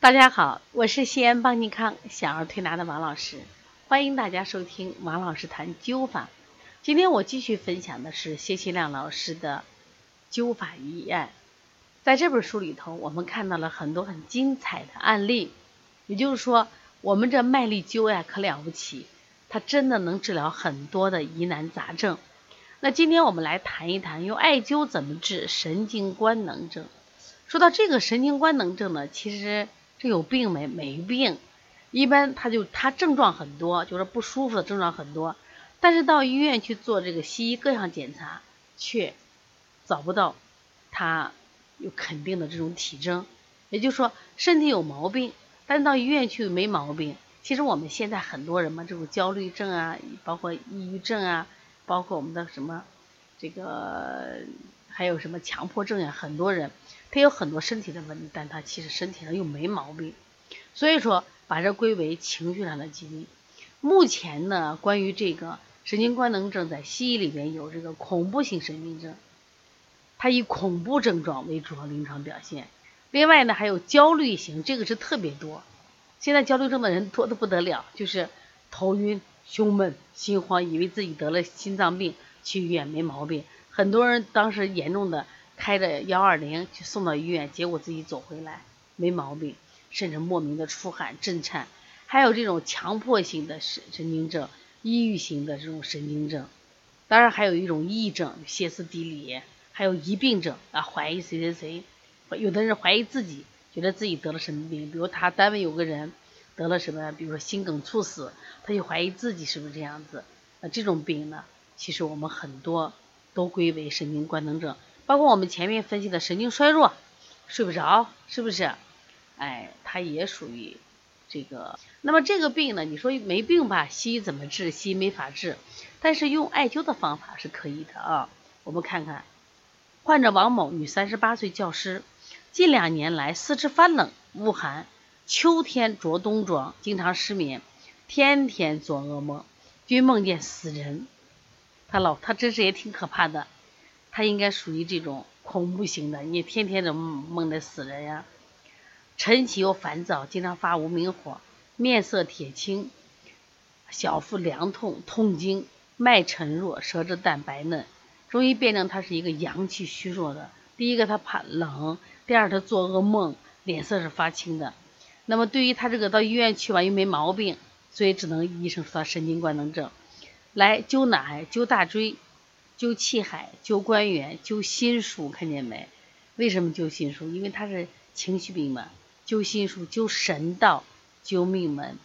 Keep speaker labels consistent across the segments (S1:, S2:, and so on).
S1: 大家好，我是西安邦尼康小儿推拿的王老师，欢迎大家收听王老师谈灸法。今天我继续分享的是谢希亮老师的灸法医案。在这本书里头，我们看到了很多很精彩的案例。也就是说，我们这麦粒灸呀，可了不起，它真的能治疗很多的疑难杂症。那今天我们来谈一谈，用艾灸怎么治神经官能症。说到这个神经官能症呢，其实这有病没？没病。一般他就他症状很多，就是不舒服的症状很多，但是到医院去做这个西医各项检查，却找不到他有肯定的这种体征。也就是说，身体有毛病，但到医院去没毛病。其实我们现在很多人嘛，这种焦虑症啊，包括抑郁症啊。包括我们的什么，这个还有什么强迫症呀？很多人他有很多身体的问题，但他其实身体上又没毛病。所以说，把这归为情绪上的疾病。目前呢，关于这个神经官能症，在西医里边有这个恐怖性神经症，它以恐怖症状为主要临床表现。另外呢，还有焦虑型，这个是特别多。现在焦虑症的人多的不得了，就是头晕。胸闷、心慌，以为自己得了心脏病，去医院没毛病。很多人当时严重的开着幺二零去送到医院，结果自己走回来没毛病，甚至莫名的出汗、震颤。还有这种强迫性的神神经症、抑郁型的这种神经症，当然还有一种癔症、歇斯底里，还有疑病症啊，怀疑谁谁谁。有的人怀疑自己，觉得自己得了什么病，比如他单位有个人。得了什么？比如说心梗猝死，他就怀疑自己是不是这样子。那这种病呢，其实我们很多都归为神经官能症，包括我们前面分析的神经衰弱，睡不着，是不是？哎，它也属于这个。那么这个病呢，你说没病吧？西医怎么治？西医没法治，但是用艾灸的方法是可以的啊。我们看看，患者王某，女，三十八岁，教师，近两年来四肢发冷、恶寒。秋天着冬装，经常失眠，天天做噩梦，均梦见死人。他老他真是也挺可怕的，他应该属于这种恐怖型的。你天天都梦着死人呀。晨起又烦躁，经常发无名火，面色铁青，小腹凉痛，痛经，脉沉弱，舌质淡白嫩。中医辨证他是一个阳气虚弱的。第一个他怕冷，第二他做噩梦，脸色是发青的。那么对于他这个到医院去吧，又没毛病，所以只能医生说他神经官能症。来灸哪？灸大椎，灸气海，灸关元，灸心腧，看见没？为什么灸心腧？因为他是情绪病嘛。灸心腧，灸神道，灸命门。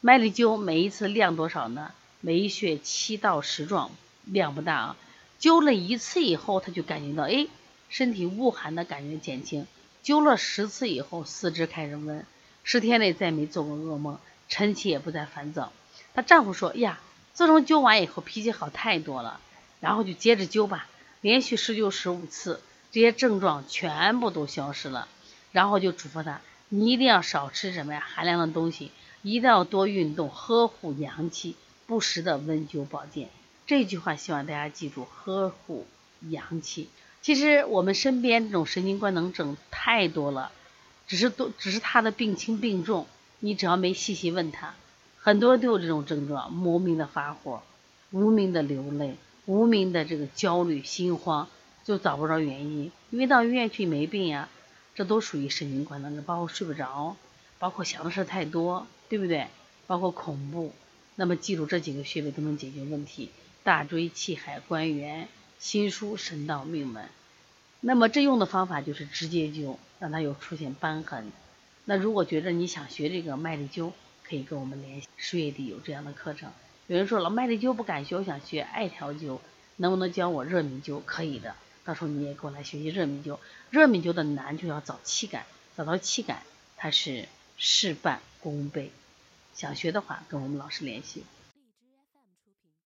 S1: 麦粒灸每一次量多少呢？每一穴七到十壮，量不大啊。灸了一次以后，他就感觉到哎，身体恶寒的感觉减轻。灸了十次以后，四肢开始温。十天内再没做过噩梦，晨起也不再烦躁。她丈夫说：“呀，自从灸完以后，脾气好太多了。”然后就接着灸吧，连续施灸十五次，这些症状全部都消失了。然后就嘱咐他：“你一定要少吃什么呀寒凉的东西，一定要多运动，呵护阳气，不时的温灸保健。”这句话希望大家记住：呵护阳气。其实我们身边这种神经官能症太多了。只是都只是他的病轻病重，你只要没细细问他，很多人都有这种症状：莫名的发火，无名的流泪，无名的这个焦虑、心慌，就找不着原因。因为到医院去没病呀，这都属于神经官能症，包括睡不着，包括想的事太多，对不对？包括恐怖。那么记住这几个穴位都能解决问题：大椎、气海、关元、心腧、神道、命门。那么这用的方法就是直接灸，让它有出现瘢痕。那如果觉得你想学这个麦粒灸，可以跟我们联系，十月底有这样的课程。有人说老，麦粒灸不敢学，我想学艾条灸，能不能教我热敏灸？可以的，到时候你也过来学习热敏灸。热敏灸的难就要找气感，找到气感，它是事半功倍。想学的话，跟我们老师联系。